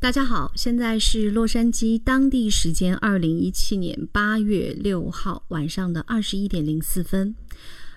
大家好，现在是洛杉矶当地时间二零一七年八月六号晚上的二十一点零四分。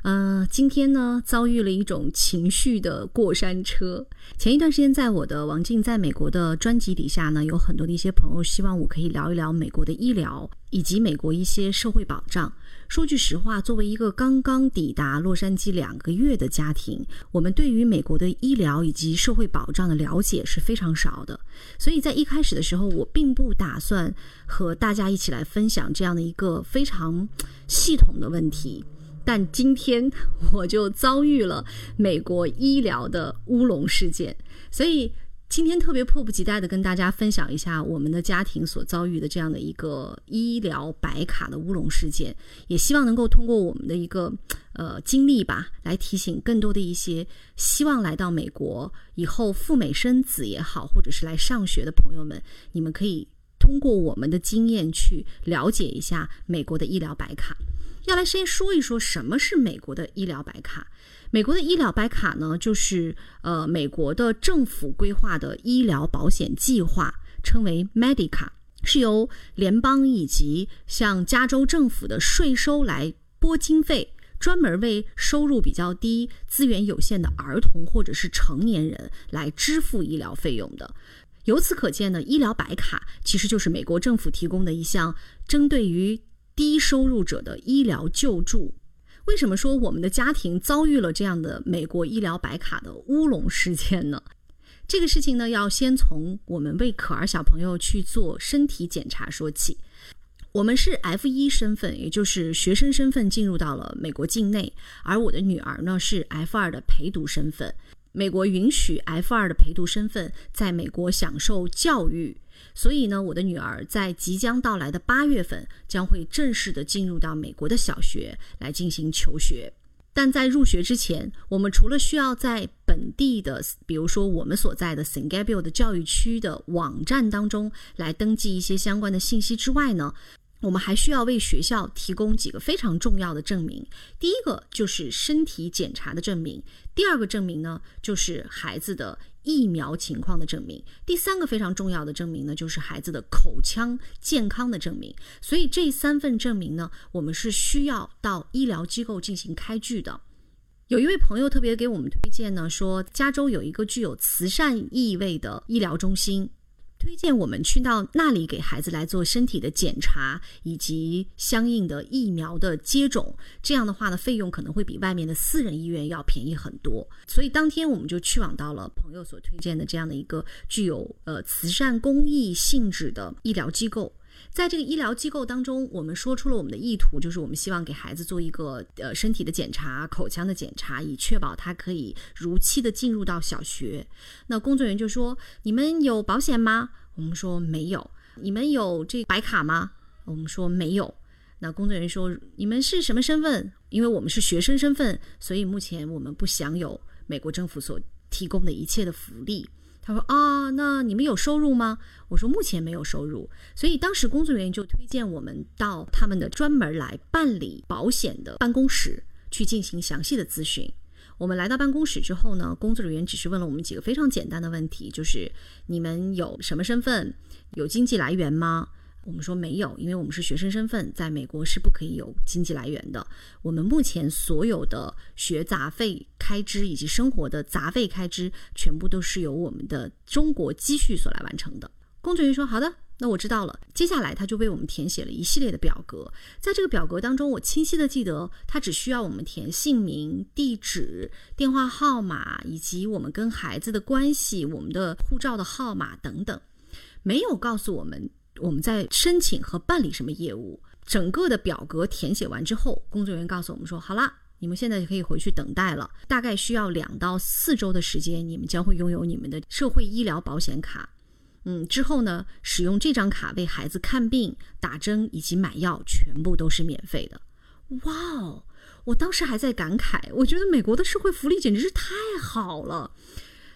呃，今天呢遭遇了一种情绪的过山车。前一段时间，在我的王静在美国的专辑底下呢，有很多的一些朋友希望我可以聊一聊美国的医疗以及美国一些社会保障。说句实话，作为一个刚刚抵达洛杉矶两个月的家庭，我们对于美国的医疗以及社会保障的了解是非常少的。所以在一开始的时候，我并不打算和大家一起来分享这样的一个非常系统的问题。但今天我就遭遇了美国医疗的乌龙事件，所以今天特别迫不及待的跟大家分享一下我们的家庭所遭遇的这样的一个医疗白卡的乌龙事件，也希望能够通过我们的一个呃经历吧，来提醒更多的一些希望来到美国以后赴美生子也好，或者是来上学的朋友们，你们可以通过我们的经验去了解一下美国的医疗白卡。要来先说一说什么是美国的医疗白卡。美国的医疗白卡呢，就是呃美国的政府规划的医疗保险计划，称为 Medica，是由联邦以及像加州政府的税收来拨经费，专门为收入比较低、资源有限的儿童或者是成年人来支付医疗费用的。由此可见呢，医疗白卡其实就是美国政府提供的一项针对于低收入者的医疗救助，为什么说我们的家庭遭遇了这样的美国医疗白卡的乌龙事件呢？这个事情呢，要先从我们为可儿小朋友去做身体检查说起。我们是 F 一身份，也就是学生身份进入到了美国境内，而我的女儿呢是 F 二的陪读身份。美国允许 F 二的陪读身份在美国享受教育。所以呢，我的女儿在即将到来的八月份将会正式的进入到美国的小学来进行求学。但在入学之前，我们除了需要在本地的，比如说我们所在的 s i n g a b i l 的教育区的网站当中来登记一些相关的信息之外呢，我们还需要为学校提供几个非常重要的证明。第一个就是身体检查的证明，第二个证明呢就是孩子的。疫苗情况的证明，第三个非常重要的证明呢，就是孩子的口腔健康的证明。所以这三份证明呢，我们是需要到医疗机构进行开具的。有一位朋友特别给我们推荐呢，说加州有一个具有慈善意味的医疗中心。推荐我们去到那里给孩子来做身体的检查以及相应的疫苗的接种，这样的话呢，费用可能会比外面的私人医院要便宜很多。所以当天我们就去往到了朋友所推荐的这样的一个具有呃慈善公益性质的医疗机构。在这个医疗机构当中，我们说出了我们的意图，就是我们希望给孩子做一个呃身体的检查、口腔的检查，以确保他可以如期的进入到小学。那工作人员就说：“你们有保险吗？”我们说没有。你们有这白卡吗？我们说没有。那工作人员说：“你们是什么身份？”因为我们是学生身份，所以目前我们不享有美国政府所提供的一切的福利。他说啊，那你们有收入吗？我说目前没有收入，所以当时工作人员就推荐我们到他们的专门来办理保险的办公室去进行详细的咨询。我们来到办公室之后呢，工作人员只是问了我们几个非常简单的问题，就是你们有什么身份，有经济来源吗？我们说没有，因为我们是学生身份，在美国是不可以有经济来源的。我们目前所有的学杂费开支以及生活的杂费开支，全部都是由我们的中国积蓄所来完成的。工作人员说：“好的，那我知道了。”接下来他就为我们填写了一系列的表格，在这个表格当中，我清晰的记得，他只需要我们填姓名、地址、电话号码以及我们跟孩子的关系、我们的护照的号码等等，没有告诉我们。我们在申请和办理什么业务？整个的表格填写完之后，工作人员告诉我们说：“好了，你们现在就可以回去等待了。大概需要两到四周的时间，你们将会拥有你们的社会医疗保险卡。嗯，之后呢，使用这张卡为孩子看病、打针以及买药，全部都是免费的。哇哦！我当时还在感慨，我觉得美国的社会福利简直是太好了。”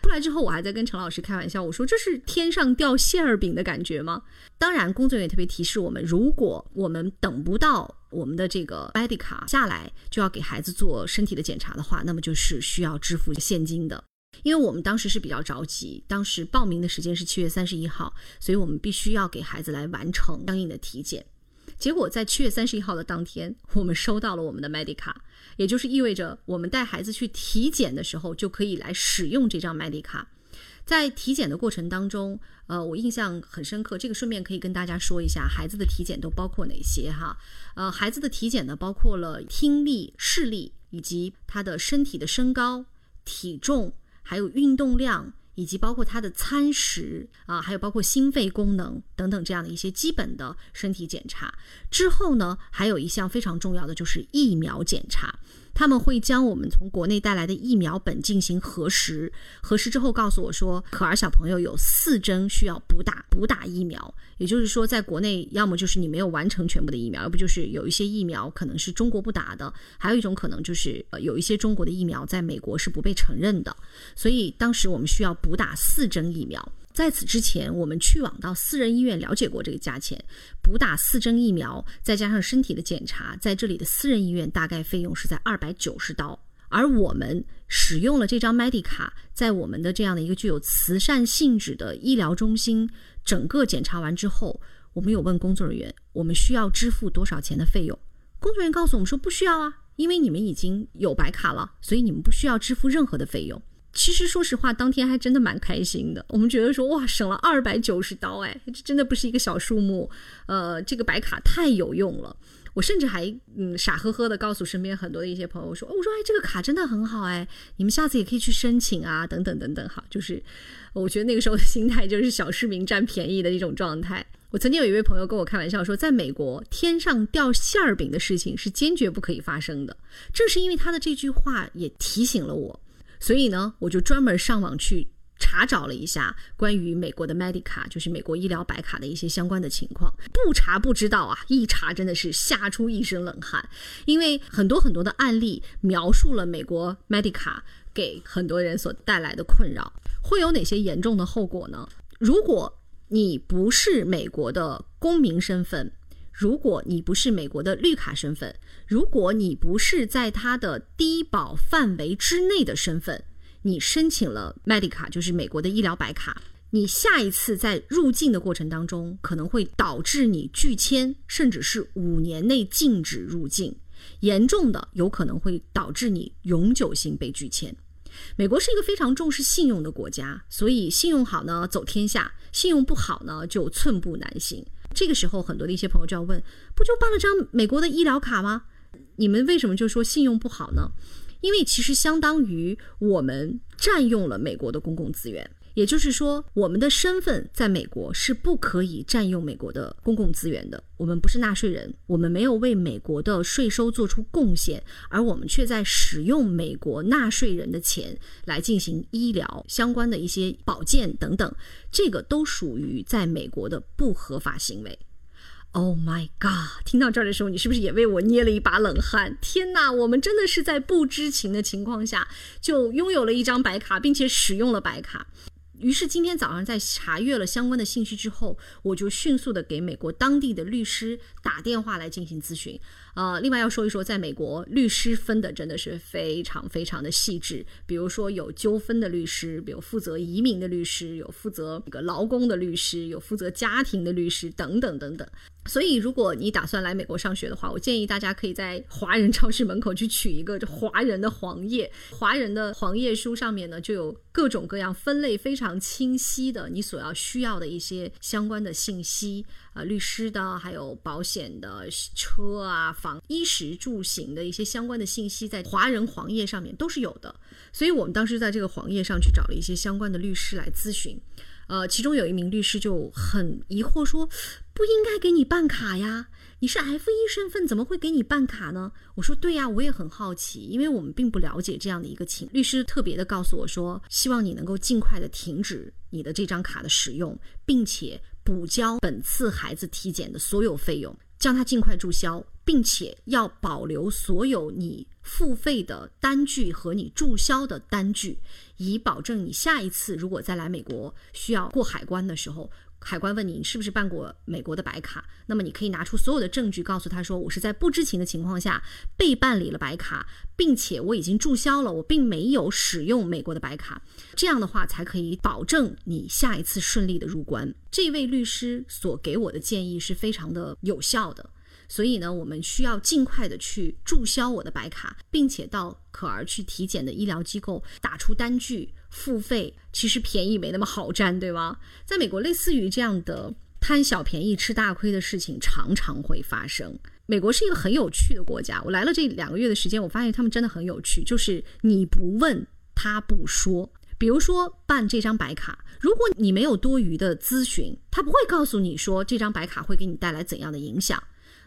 出来之后，我还在跟陈老师开玩笑，我说这是天上掉馅儿饼的感觉吗？当然，工作人员特别提示我们，如果我们等不到我们的这个 Medica 下来，就要给孩子做身体的检查的话，那么就是需要支付现金的。因为我们当时是比较着急，当时报名的时间是七月三十一号，所以我们必须要给孩子来完成相应的体检。结果在七月三十一号的当天，我们收到了我们的 Medica，也就是意味着我们带孩子去体检的时候就可以来使用这张 Medica。在体检的过程当中，呃，我印象很深刻。这个顺便可以跟大家说一下，孩子的体检都包括哪些哈？呃，孩子的体检呢，包括了听力、视力，以及他的身体的身高、体重，还有运动量，以及包括他的餐食啊，还有包括心肺功能等等这样的一些基本的身体检查。之后呢，还有一项非常重要的就是疫苗检查。他们会将我们从国内带来的疫苗本进行核实，核实之后告诉我说，可儿小朋友有四针需要补打，补打疫苗。也就是说，在国内要么就是你没有完成全部的疫苗，要不就是有一些疫苗可能是中国不打的，还有一种可能就是呃有一些中国的疫苗在美国是不被承认的。所以当时我们需要补打四针疫苗。在此之前，我们去往到私人医院了解过这个价钱，补打四针疫苗，再加上身体的检查，在这里的私人医院大概费用是在二百九十刀。而我们使用了这张 Medica，在我们的这样的一个具有慈善性质的医疗中心，整个检查完之后，我们有问工作人员，我们需要支付多少钱的费用？工作人员告诉我们说不需要啊，因为你们已经有白卡了，所以你们不需要支付任何的费用。其实说实话，当天还真的蛮开心的。我们觉得说，哇，省了二百九十刀，哎，这真的不是一个小数目。呃，这个白卡太有用了。我甚至还嗯傻呵呵的告诉身边很多的一些朋友说，我说哎，这个卡真的很好，哎，你们下次也可以去申请啊，等等等等。哈，就是我觉得那个时候的心态就是小市民占便宜的一种状态。我曾经有一位朋友跟我开玩笑说，在美国天上掉馅儿饼的事情是坚决不可以发生的。正是因为他的这句话也提醒了我。所以呢，我就专门上网去查找了一下关于美国的 Medica，就是美国医疗白卡的一些相关的情况。不查不知道啊，一查真的是吓出一身冷汗，因为很多很多的案例描述了美国 Medica 给很多人所带来的困扰，会有哪些严重的后果呢？如果你不是美国的公民身份，如果你不是美国的绿卡身份，如果你不是在他的低保范围之内的身份，你申请了 Medica，就是美国的医疗白卡，你下一次在入境的过程当中，可能会导致你拒签，甚至是五年内禁止入境，严重的有可能会导致你永久性被拒签。美国是一个非常重视信用的国家，所以信用好呢走天下，信用不好呢就寸步难行。这个时候，很多的一些朋友就要问：不就办了张美国的医疗卡吗？你们为什么就说信用不好呢？因为其实相当于我们占用了美国的公共资源。也就是说，我们的身份在美国是不可以占用美国的公共资源的。我们不是纳税人，我们没有为美国的税收做出贡献，而我们却在使用美国纳税人的钱来进行医疗相关的一些保健等等，这个都属于在美国的不合法行为。Oh my god！听到这儿的时候，你是不是也为我捏了一把冷汗？天哪，我们真的是在不知情的情况下就拥有了一张白卡，并且使用了白卡。于是今天早上在查阅了相关的信息之后，我就迅速的给美国当地的律师打电话来进行咨询。呃，另外要说一说，在美国律师分的真的是非常非常的细致。比如说有纠纷的律师，比如负责移民的律师，有负责这个劳工的律师，有负责家庭的律师等等等等。所以，如果你打算来美国上学的话，我建议大家可以在华人超市门口去取一个华人的黄页。华人的黄页书上面呢，就有各种各样分类非常清晰的你所要需要的一些相关的信息啊，律师的，还有保险的、车啊、房、衣食住行的一些相关的信息，在华人黄页上面都是有的。所以我们当时在这个黄页上去找了一些相关的律师来咨询。呃，其中有一名律师就很疑惑说：“不应该给你办卡呀，你是 F 一身份，怎么会给你办卡呢？”我说：“对呀，我也很好奇，因为我们并不了解这样的一个情。”律师特别的告诉我说：“希望你能够尽快的停止你的这张卡的使用，并且补交本次孩子体检的所有费用，将它尽快注销，并且要保留所有你付费的单据和你注销的单据，以保证你下一次如果再来美国需要过海关的时候。海关问你你是不是办过美国的白卡，那么你可以拿出所有的证据，告诉他说我是在不知情的情况下被办理了白卡，并且我已经注销了，我并没有使用美国的白卡，这样的话才可以保证你下一次顺利的入关。这位律师所给我的建议是非常的有效的。所以呢，我们需要尽快的去注销我的白卡，并且到可儿去体检的医疗机构打出单据付费。其实便宜没那么好占，对吗？在美国，类似于这样的贪小便宜吃大亏的事情常常会发生。美国是一个很有趣的国家，我来了这两个月的时间，我发现他们真的很有趣，就是你不问他不说。比如说办这张白卡，如果你没有多余的咨询，他不会告诉你说这张白卡会给你带来怎样的影响。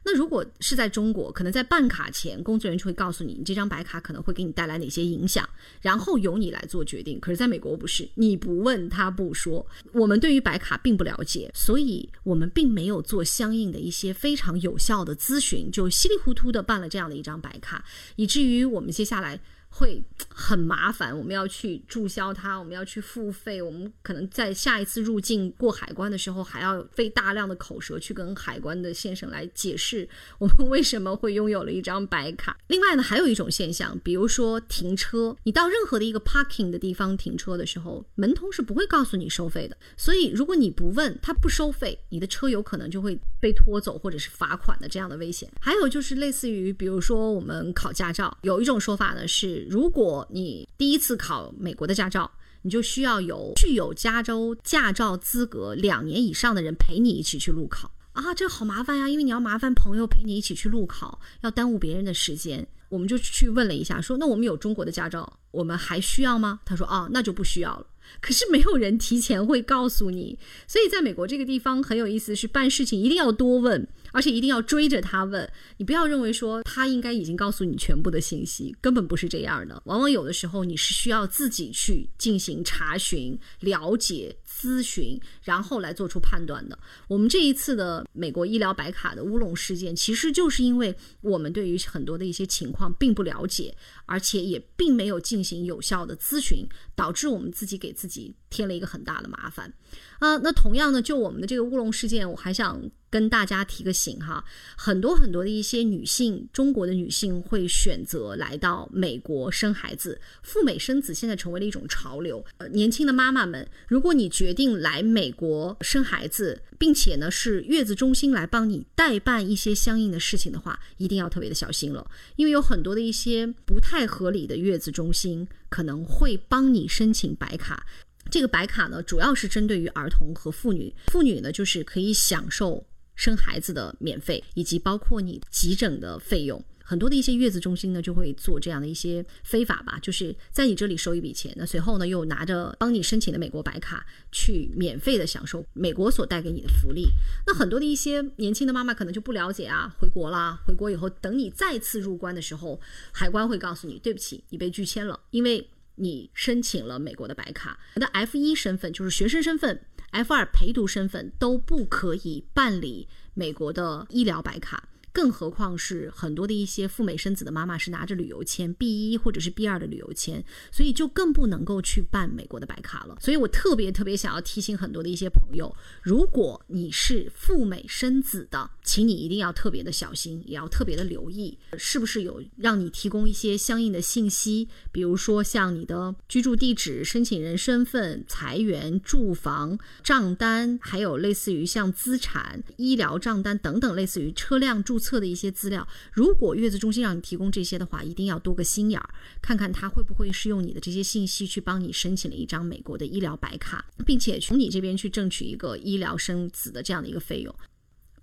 那如果是在中国，可能在办卡前，工作人员就会告诉你，你这张白卡可能会给你带来哪些影响，然后由你来做决定。可是，在美国不是，你不问他不说。我们对于白卡并不了解，所以我们并没有做相应的一些非常有效的咨询，就稀里糊涂的办了这样的一张白卡，以至于我们接下来。会很麻烦，我们要去注销它，我们要去付费，我们可能在下一次入境过海关的时候，还要费大量的口舌去跟海关的先生来解释我们为什么会拥有了一张白卡。另外呢，还有一种现象，比如说停车，你到任何的一个 parking 的地方停车的时候，门童是不会告诉你收费的。所以如果你不问他不收费，你的车有可能就会被拖走或者是罚款的这样的危险。还有就是类似于，比如说我们考驾照，有一种说法呢是。如果你第一次考美国的驾照，你就需要有具有加州驾照资格两年以上的人陪你一起去路考啊，这好麻烦呀，因为你要麻烦朋友陪你一起去路考，要耽误别人的时间。我们就去问了一下，说那我们有中国的驾照，我们还需要吗？他说啊，那就不需要了。可是没有人提前会告诉你，所以在美国这个地方很有意思，是办事情一定要多问。而且一定要追着他问，你不要认为说他应该已经告诉你全部的信息，根本不是这样的。往往有的时候你是需要自己去进行查询、了解、咨询，然后来做出判断的。我们这一次的美国医疗白卡的乌龙事件，其实就是因为我们对于很多的一些情况并不了解，而且也并没有进行有效的咨询，导致我们自己给自己添了一个很大的麻烦。啊，那同样呢，就我们的这个乌龙事件，我还想跟大家提个醒哈，很多很多的一些女性，中国的女性会选择来到美国生孩子，赴美生子现在成为了一种潮流。年轻的妈妈们，如果你觉决定来美国生孩子，并且呢是月子中心来帮你代办一些相应的事情的话，一定要特别的小心了，因为有很多的一些不太合理的月子中心可能会帮你申请白卡。这个白卡呢，主要是针对于儿童和妇女。妇女呢，就是可以享受生孩子的免费，以及包括你急诊的费用。很多的一些月子中心呢，就会做这样的一些非法吧，就是在你这里收一笔钱，那随后呢，又拿着帮你申请的美国白卡去免费的享受美国所带给你的福利。那很多的一些年轻的妈妈可能就不了解啊，回国啦，回国以后，等你再次入关的时候，海关会告诉你，对不起，你被拒签了，因为。你申请了美国的白卡，你的 F 一身份就是学生身份，F 二陪读身份都不可以办理美国的医疗白卡。更何况是很多的一些赴美生子的妈妈是拿着旅游签 B 一或者是 B 二的旅游签，所以就更不能够去办美国的白卡了。所以我特别特别想要提醒很多的一些朋友，如果你是赴美生子的，请你一定要特别的小心，也要特别的留意，是不是有让你提供一些相应的信息，比如说像你的居住地址、申请人身份、财源、住房账单，还有类似于像资产、医疗账单等等，类似于车辆注册。测的一些资料，如果月子中心让你提供这些的话，一定要多个心眼儿，看看他会不会是用你的这些信息去帮你申请了一张美国的医疗白卡，并且从你这边去争取一个医疗生子的这样的一个费用。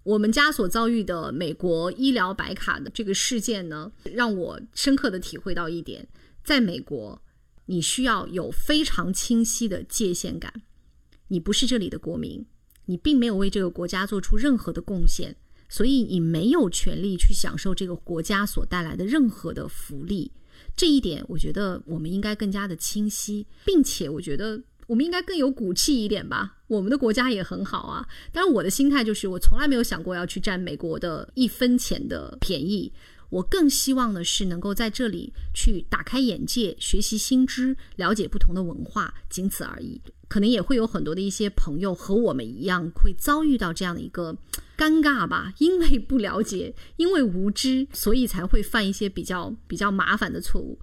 我们家所遭遇的美国医疗白卡的这个事件呢，让我深刻的体会到一点，在美国，你需要有非常清晰的界限感，你不是这里的国民，你并没有为这个国家做出任何的贡献。所以你没有权利去享受这个国家所带来的任何的福利，这一点我觉得我们应该更加的清晰，并且我觉得我们应该更有骨气一点吧。我们的国家也很好啊，但是我的心态就是我从来没有想过要去占美国的一分钱的便宜。我更希望的是能够在这里去打开眼界，学习新知，了解不同的文化，仅此而已。可能也会有很多的一些朋友和我们一样，会遭遇到这样的一个尴尬吧，因为不了解，因为无知，所以才会犯一些比较比较麻烦的错误。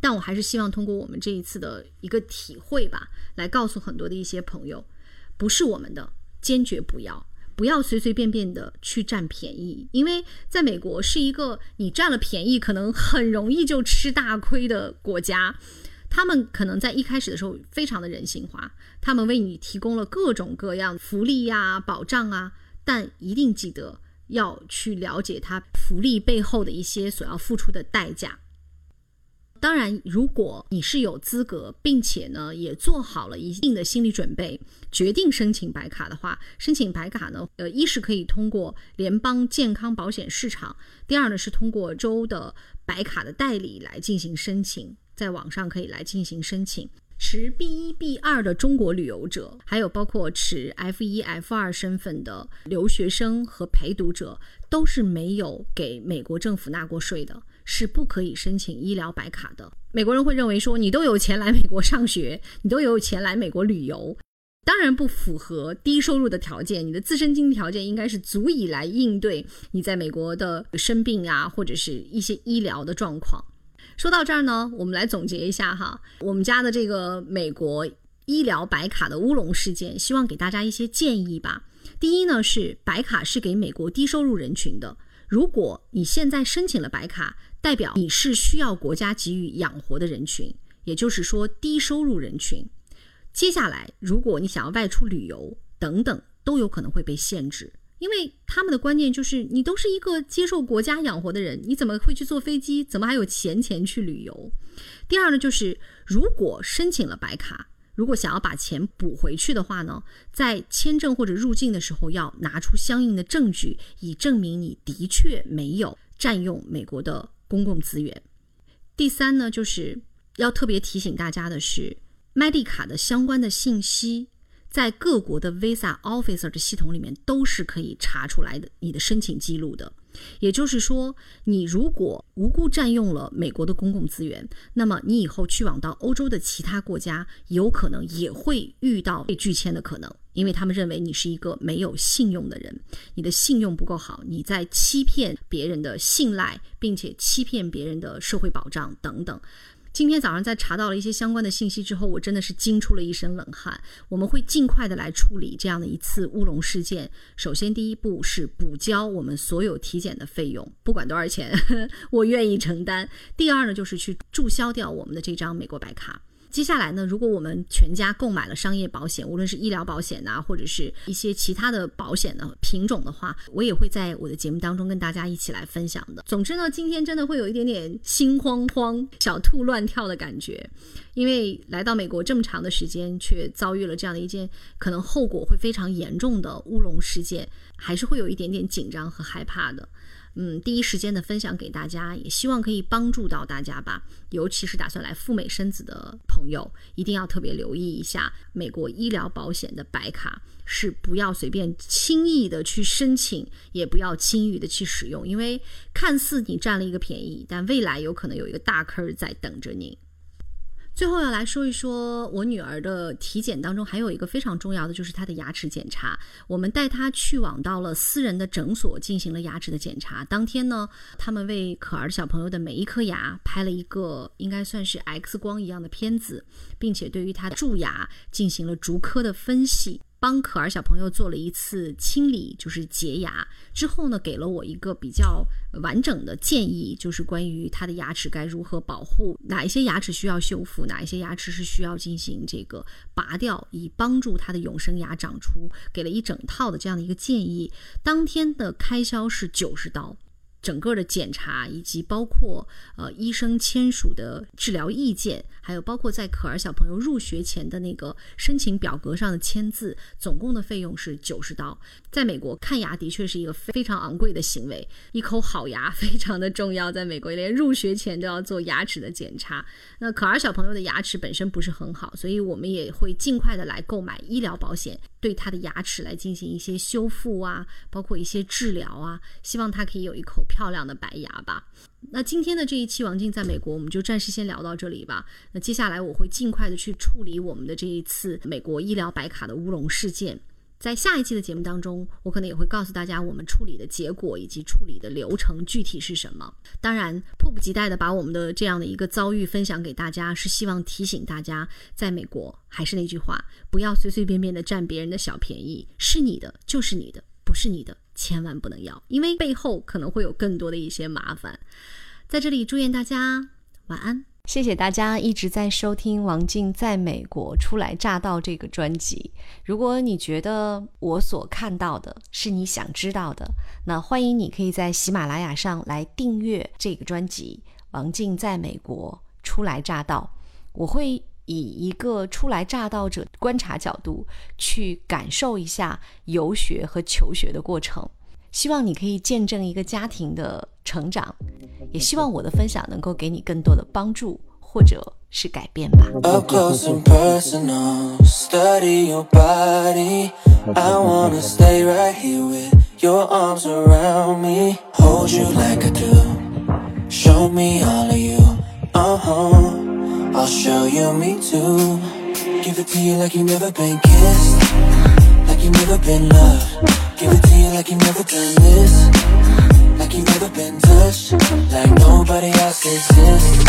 但我还是希望通过我们这一次的一个体会吧，来告诉很多的一些朋友，不是我们的，坚决不要。不要随随便便的去占便宜，因为在美国是一个你占了便宜可能很容易就吃大亏的国家。他们可能在一开始的时候非常的人性化，他们为你提供了各种各样福利呀、保障啊，但一定记得要去了解他福利背后的一些所要付出的代价。当然，如果你是有资格，并且呢也做好了一定的心理准备，决定申请白卡的话，申请白卡呢，呃，一是可以通过联邦健康保险市场，第二呢是通过州的白卡的代理来进行申请，在网上可以来进行申请。持 B 一 B 二的中国旅游者，还有包括持 F 一 F 二身份的留学生和陪读者，都是没有给美国政府纳过税的。是不可以申请医疗白卡的。美国人会认为说，你都有钱来美国上学，你都有钱来美国旅游，当然不符合低收入的条件。你的自身经济条件应该是足以来应对你在美国的生病啊，或者是一些医疗的状况。说到这儿呢，我们来总结一下哈，我们家的这个美国医疗白卡的乌龙事件，希望给大家一些建议吧。第一呢，是白卡是给美国低收入人群的。如果你现在申请了白卡，代表你是需要国家给予养活的人群，也就是说低收入人群。接下来，如果你想要外出旅游等等，都有可能会被限制，因为他们的观念就是你都是一个接受国家养活的人，你怎么会去坐飞机？怎么还有闲钱去旅游？第二呢，就是如果申请了白卡，如果想要把钱补回去的话呢，在签证或者入境的时候要拿出相应的证据，以证明你的确没有占用美国的。公共资源。第三呢，就是要特别提醒大家的是麦迪卡的相关的信息。在各国的 Visa Officer 的系统里面都是可以查出来的你的申请记录的，也就是说，你如果无故占用了美国的公共资源，那么你以后去往到欧洲的其他国家，有可能也会遇到被拒签的可能，因为他们认为你是一个没有信用的人，你的信用不够好，你在欺骗别人的信赖，并且欺骗别人的社会保障等等。今天早上在查到了一些相关的信息之后，我真的是惊出了一身冷汗。我们会尽快的来处理这样的一次乌龙事件。首先，第一步是补交我们所有体检的费用，不管多少钱，我愿意承担。第二呢，就是去注销掉我们的这张美国白卡。接下来呢，如果我们全家购买了商业保险，无论是医疗保险呐，或者是一些其他的保险的品种的话，我也会在我的节目当中跟大家一起来分享的。总之呢，今天真的会有一点点心慌慌、小兔乱跳的感觉，因为来到美国这么长的时间，却遭遇了这样的一件可能后果会非常严重的乌龙事件，还是会有一点点紧张和害怕的。嗯，第一时间的分享给大家，也希望可以帮助到大家吧。尤其是打算来赴美生子的朋友，一定要特别留意一下美国医疗保险的白卡，是不要随便轻易的去申请，也不要轻易的去使用，因为看似你占了一个便宜，但未来有可能有一个大坑在等着你。最后要来说一说，我女儿的体检当中还有一个非常重要的，就是她的牙齿检查。我们带她去往到了私人的诊所进行了牙齿的检查。当天呢，他们为可儿小朋友的每一颗牙拍了一个应该算是 X 光一样的片子，并且对于她的蛀牙进行了逐颗的分析。帮可儿小朋友做了一次清理，就是洁牙之后呢，给了我一个比较完整的建议，就是关于他的牙齿该如何保护，哪一些牙齿需要修复，哪一些牙齿是需要进行这个拔掉，以帮助他的永生牙长出，给了一整套的这样的一个建议。当天的开销是九十刀。整个的检查以及包括呃医生签署的治疗意见，还有包括在可儿小朋友入学前的那个申请表格上的签字，总共的费用是九十刀。在美国看牙的确是一个非常昂贵的行为，一口好牙非常的重要。在美国连入学前都要做牙齿的检查。那可儿小朋友的牙齿本身不是很好，所以我们也会尽快的来购买医疗保险，对他的牙齿来进行一些修复啊，包括一些治疗啊，希望他可以有一口。漂亮的白牙吧。那今天的这一期王静在美国，我们就暂时先聊到这里吧。那接下来我会尽快的去处理我们的这一次美国医疗白卡的乌龙事件。在下一期的节目当中，我可能也会告诉大家我们处理的结果以及处理的流程具体是什么。当然，迫不及待的把我们的这样的一个遭遇分享给大家，是希望提醒大家，在美国还是那句话，不要随随便便的占别人的小便宜，是你的就是你的，不是你的千万不能要，因为背后可能会有更多的一些麻烦。在这里祝愿大家晚安。谢谢大家一直在收听王静在美国初来乍到这个专辑。如果你觉得我所看到的是你想知道的，那欢迎你可以在喜马拉雅上来订阅这个专辑《王静在美国初来乍到》。我会以一个初来乍到者观察角度去感受一下游学和求学的过程。希望你可以见证一个家庭的成长，也希望我的分享能够给你更多的帮助或者是改变吧。Up close and personal, study your body. I wanna stay right here with your arms around me, hold you like I do. Show me all of you, uh huh. I'll show you me too. Give it to you like you've never been kissed, like you've never been loved. Give it to you like you've never done this Like you've never been touched. Like nobody else exists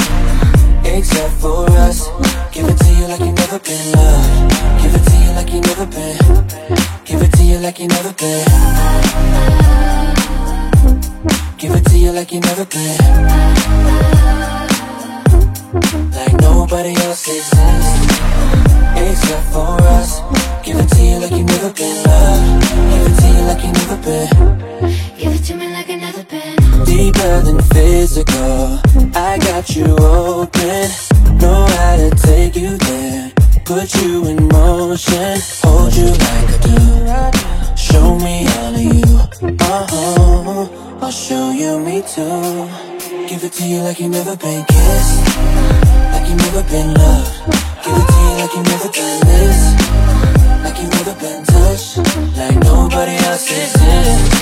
Except for us. Give it to you like you've never been loved. Give it to you like you've never been. Give it to you like you've never been. Give it to you like you've never been. Like nobody else exists Except for us. Give it to you like you've never been loved. Give it to you like you've never been. Give it to me like I've never Deeper than physical. I got you open. Know how to take you there. Put you in motion. Hold you like I do Show me all of you. Uh-huh. I'll show you me too. Give it to you like you've never been kissed. Like you've never been loved. Give it to you like you've never been this. Like you've never been touched. Like nobody else is Except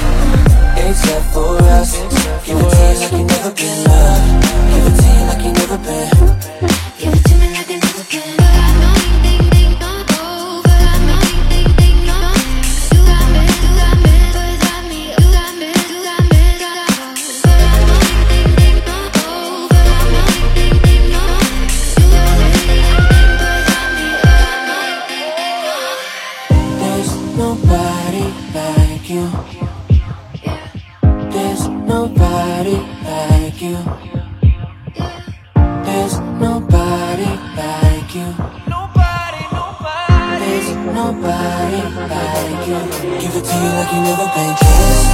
nobody like you Give it to you like you never been kissed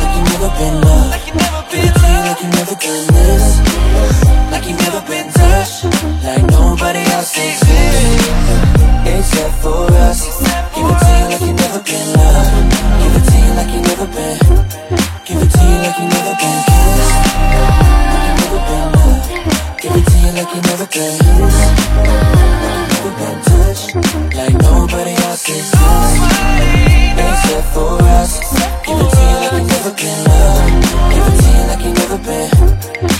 Like you never been loved Give it to you like you never been this Like you never been touched Like nobody else exists Except for us Give it to you like you never been loved Give it to you like you never been Give it to you like you never been kissed Like you never been loved Give it to you like you never been you can touch Like nobody else can touch Except for us. Give it to you like you never been loved. Give it to you like you never been.